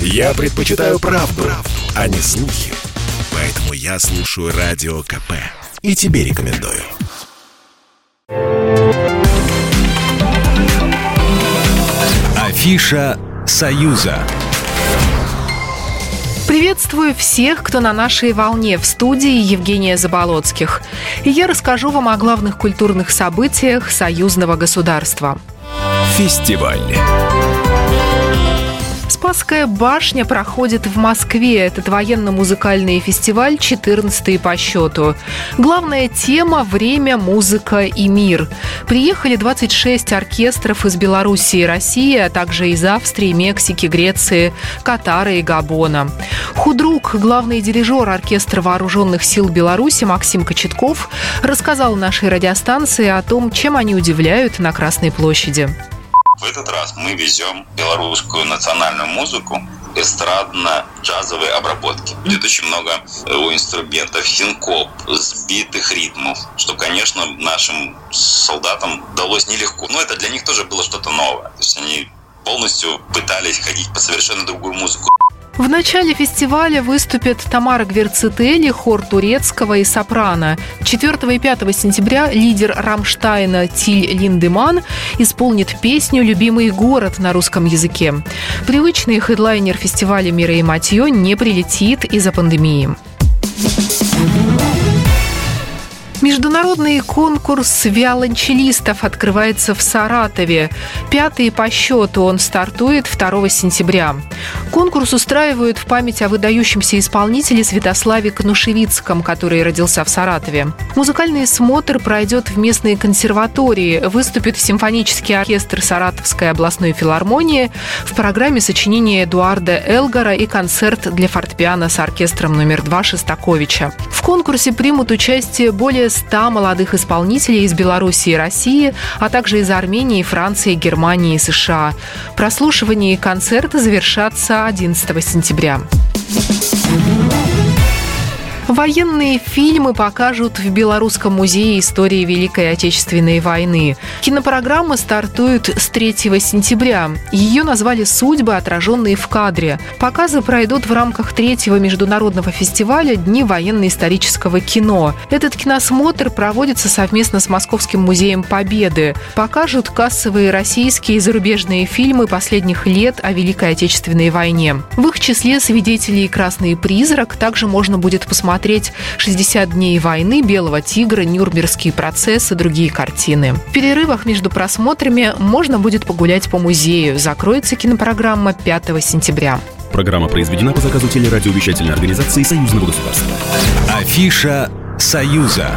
Я предпочитаю правду, правду, а не слухи. Поэтому я слушаю Радио КП. И тебе рекомендую. Афиша «Союза». Приветствую всех, кто на нашей волне в студии Евгения Заболоцких. И я расскажу вам о главных культурных событиях союзного государства. Фестиваль. Спасская башня проходит в Москве. Этот военно-музыкальный фестиваль 14 по счету. Главная тема – время, музыка и мир. Приехали 26 оркестров из Белоруссии и России, а также из Австрии, Мексики, Греции, Катара и Габона. Худрук, главный дирижер оркестра вооруженных сил Беларуси Максим Кочетков рассказал нашей радиостанции о том, чем они удивляют на Красной площади. В этот раз мы везем белорусскую национальную музыку эстрадно-джазовой обработки. Будет очень много э, у инструментов синкоп, сбитых ритмов, что, конечно, нашим солдатам далось нелегко. Но это для них тоже было что-то новое. То есть они полностью пытались ходить по совершенно другую музыку. В начале фестиваля выступят Тамара Гверцители, хор турецкого и сопрано. 4 и 5 сентября лидер Рамштайна Тиль Линдеман исполнит песню «Любимый город» на русском языке. Привычный хедлайнер фестиваля «Мира и Матье» не прилетит из-за пандемии. Международный конкурс виолончелистов открывается в Саратове. Пятый по счету он стартует 2 сентября. Конкурс устраивают в память о выдающемся исполнителе Святославе Конушевицком, который родился в Саратове. Музыкальный смотр пройдет в местной консерватории. Выступит симфонический оркестр Саратовской областной филармонии в программе сочинения Эдуарда Элгара и концерт для фортепиано с оркестром номер два Шестаковича. В конкурсе примут участие более 100 Молодых исполнителей из Беларуси и России, а также из Армении, Франции, Германии и США. Прослушивание и концерты завершатся 11 сентября. Военные фильмы покажут в Белорусском музее истории Великой Отечественной войны. Кинопрограмма стартует с 3 сентября. Ее назвали «Судьбы, отраженные в кадре». Показы пройдут в рамках третьего международного фестиваля «Дни военно-исторического кино». Этот киносмотр проводится совместно с Московским музеем Победы. Покажут кассовые российские и зарубежные фильмы последних лет о Великой Отечественной войне. В их числе «Свидетели и красный призрак» также можно будет посмотреть посмотреть «60 дней войны», «Белого тигра», «Нюрнбергский процесс» и другие картины. В перерывах между просмотрами можно будет погулять по музею. Закроется кинопрограмма 5 сентября. Программа произведена по заказу телерадиовещательной организации Союзного государства. Афиша «Союза».